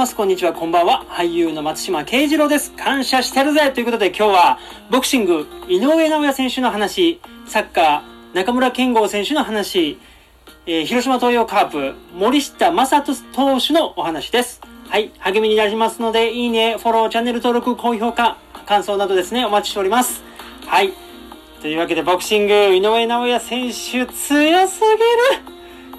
ます。こんにちは、こんばんは。俳優の松島慶次郎です。感謝してるぜということで今日は、ボクシング、井上尚弥選手の話、サッカー、中村健吾選手の話、えー、広島東洋カープ、森下正人投手のお話です。はい、励みになりますので、いいね、フォロー、チャンネル登録、高評価、感想などですね、お待ちしております。はい。というわけで、ボクシング、井上尚弥選手、強すぎる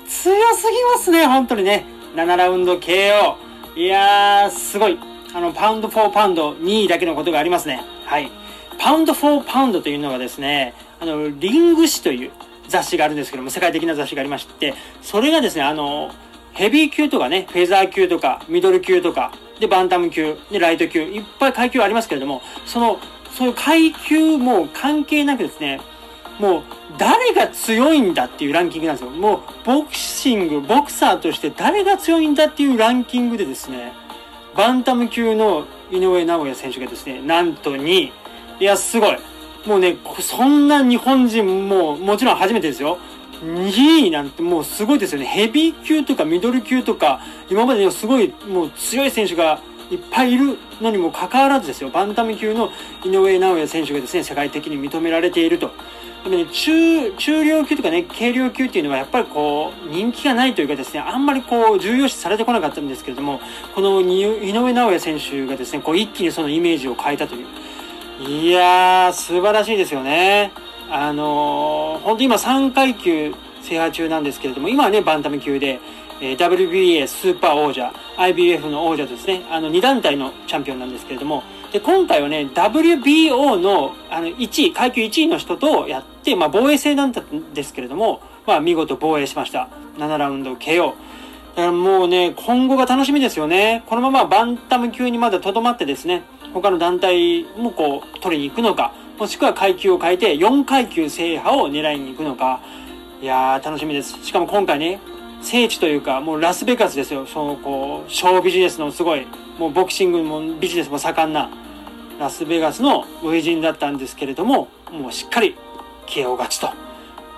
強すぎますね、本当にね。7ラウンド KO。いやー、すごい。あの、パウンド4パウンド2位だけのことがありますね。はい。パウンド4パウンドというのがですね、あの、リング誌という雑誌があるんですけども、世界的な雑誌がありまして、それがですね、あの、ヘビー級とかね、フェザー級とか、ミドル級とか、で、バンタム級、で、ライト級、いっぱい階級ありますけれども、その、そういう階級も関係なくですね、もう誰が強いんだっていうランキングなんですよ。もうボクシング、ボクサーとして誰が強いんだっていうランキングでですね、バンタム級の井上尚弥選手がですね、なんと2位。いや、すごい。もうね、そんな日本人も、もちろん初めてですよ。2位なんてもうすごいですよね。ヘビー級とかミドル級とか、今までのすごいもう強い選手がいっぱいいるのにもかかわらずですよ。バンタム級の井上尚弥選手がですね、世界的に認められていると。でもね、中、中量級とかね、軽量級っていうのはやっぱりこう、人気がないというかですね、あんまりこう、重要視されてこなかったんですけれども、この井上尚弥選手がですね、こう、一気にそのイメージを変えたという。いやー、素晴らしいですよね。あのー、本当今3階級制覇中なんですけれども、今はね、バンタム級で、え WBA スーパー王者、IBF の王者ですね、あの2団体のチャンピオンなんですけれども、で、今回はね、WBO のあの1位、階級1位の人とやって、まあ防衛戦だったんですけれども、まあ見事防衛しました。7ラウンド KO。だからもうね、今後が楽しみですよね。このままバンタム級にまだとどまってですね、他の団体もこう、取りに行くのか、もしくは階級を変えて4階級制覇を狙いに行くのか、いやー、楽しみです。しかも今回ね、聖地というか、もうラスベガスですよ。その、こう、ショービジネスのすごい、もうボクシングもビジネスも盛んな、ラスベガスの初陣だったんですけれども、もうしっかり KO 勝ちと。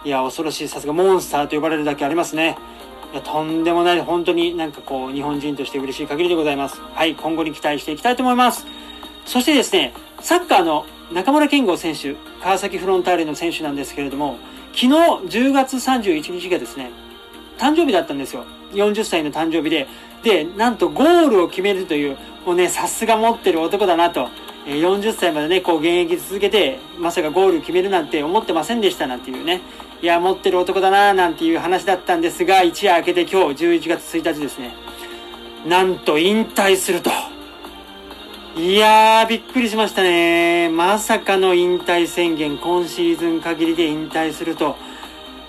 いや、恐ろしい。さすがモンスターと呼ばれるだけありますね。いや、とんでもない。本当になんかこう、日本人として嬉しい限りでございます。はい、今後に期待していきたいと思います。そしてですね、サッカーの中村健吾選手、川崎フロンターレの選手なんですけれども、昨日10月31日がですね、誕生日だったんですよ。40歳の誕生日で。で、なんとゴールを決めるという、もうね、さすが持ってる男だなと。40歳までね、こう現役続けて、まさかゴール決めるなんて思ってませんでしたなんていうね。いや、持ってる男だななんていう話だったんですが、一夜明けて今日11月1日ですね。なんと引退すると。いやー、びっくりしましたね。まさかの引退宣言、今シーズン限りで引退すると。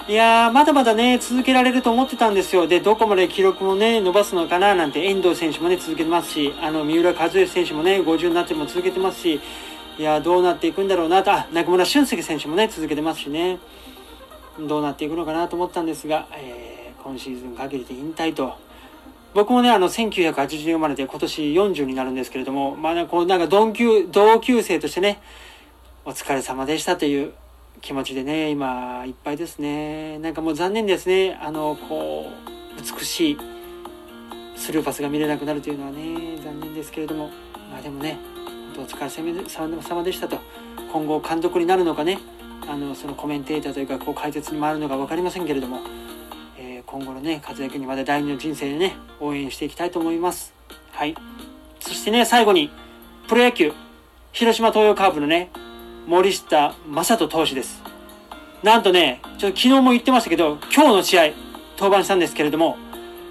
いやー、まだまだね、続けられると思ってたんですよ。で、どこまで記録もね、伸ばすのかななんて、遠藤選手もね、続けてますし、あの、三浦和義選手もね、50になっても続けてますし、いやどうなっていくんだろうなと、あ、中村俊輔選手もね、続けてますしね、どうなっていくのかなと思ったんですが、えー、今シーズン限りで引退と。僕もね、あの、1980生まれで今年40になるんですけれども、まあね、こう、なんか同級、同級生としてね、お疲れ様でしたという気持ちでね、今、いっぱいですね。なんかもう残念ですね。あの、こう、美しいスルーパスが見れなくなるというのはね、残念ですけれども。まあでもね、本当お疲れ様でしたと。今後監督になるのかね、あの、そのコメンテーターというか、こう解説に回るのか分かりませんけれども、えー、今後のね、活躍にまだ第二の人生でね、応援していきたいと思います。はい。そしてね、最後に、プロ野球、広島東洋カープのね、森下正人投手です。なんとね、ちょっと昨日も言ってましたけど、今日の試合、登板したんですけれども、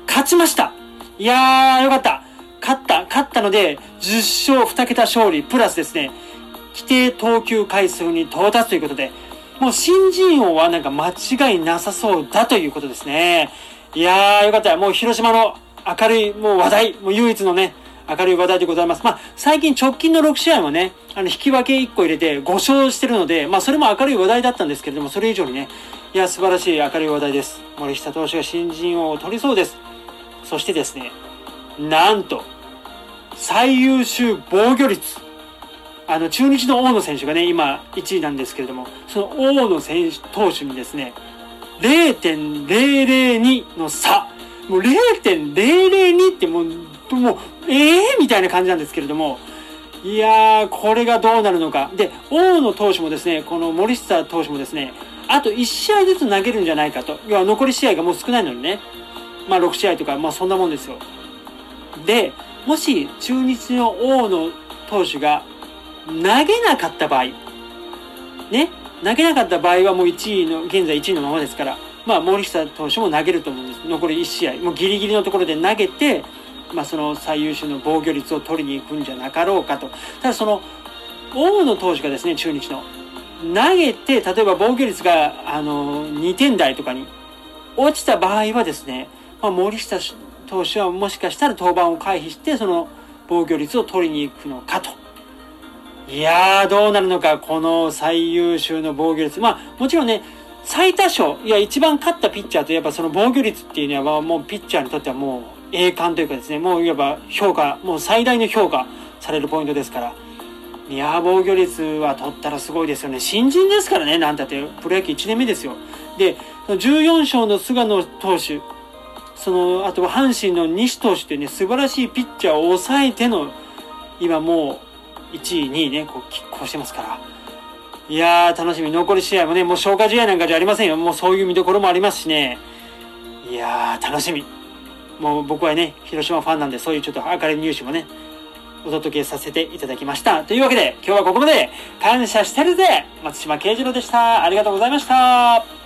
勝ちましたいやー、よかった勝った、勝ったので、10勝2桁勝利、プラスですね、規定投球回数に到達ということで、もう新人王はなんか間違いなさそうだということですね。いやー、よかった。もう広島の明るい、もう話題、もう唯一のね、明るい話題でございます。まあ、最近直近の6試合もね、あの、引き分け1個入れて5勝してるので、まあ、それも明るい話題だったんですけれども、それ以上にね、いや、素晴らしい明るい話題です。森下投手が新人王を取りそうです。そしてですね、なんと、最優秀防御率。あの、中日の大野選手がね、今1位なんですけれども、その大野選手、投手にですね、0.002の差。もう0.002ってもう、もう、ええー、みたいな感じなんですけれども、いやー、これがどうなるのか。で、大野投手もですね、この森下投手もですね、あと1試合ずつ投げるんじゃないかと。要は残り試合がもう少ないのにね。まあ6試合とか、まあそんなもんですよ。で、もし中日の大野投手が投げなかった場合、ね、投げなかった場合はもう1位の、現在1位のままですから、まあ森下投手も投げると思うんです。残り1試合。もうギリギリのところで投げて、まあ、その最優秀の防御率を取りに行くんじゃなかろうかと。ただその、大野投手がですね、中日の。投げて、例えば防御率が、あの、2点台とかに落ちた場合はですね、まあ、森下投手はもしかしたら登板を回避して、その防御率を取りに行くのかと。いやー、どうなるのか、この最優秀の防御率。まあ、もちろんね、最多勝、いや、一番勝ったピッチャーといえば、その防御率っていうのは、もうピッチャーにとってはもう、栄冠というかですね、もういわば評価、もう最大の評価されるポイントですから。いや防御率は取ったらすごいですよね。新人ですからね、なんたって、プロ野球1年目ですよ。で、14勝の菅野投手、その、あとは阪神の西投手ってね、素晴らしいピッチャーを抑えての、今もう、1位、2位ね、こう、拮抗してますから。いやー、楽しみ。残り試合もね、もう消化試合なんかじゃありませんよ。もうそういう見どころもありますしね。いやー、楽しみ。もう僕はね、広島ファンなんで、そういうちょっと明るいニュースもね、お届けさせていただきました。というわけで、今日はここまで感謝してるぜ松島慶次郎でした。ありがとうございました。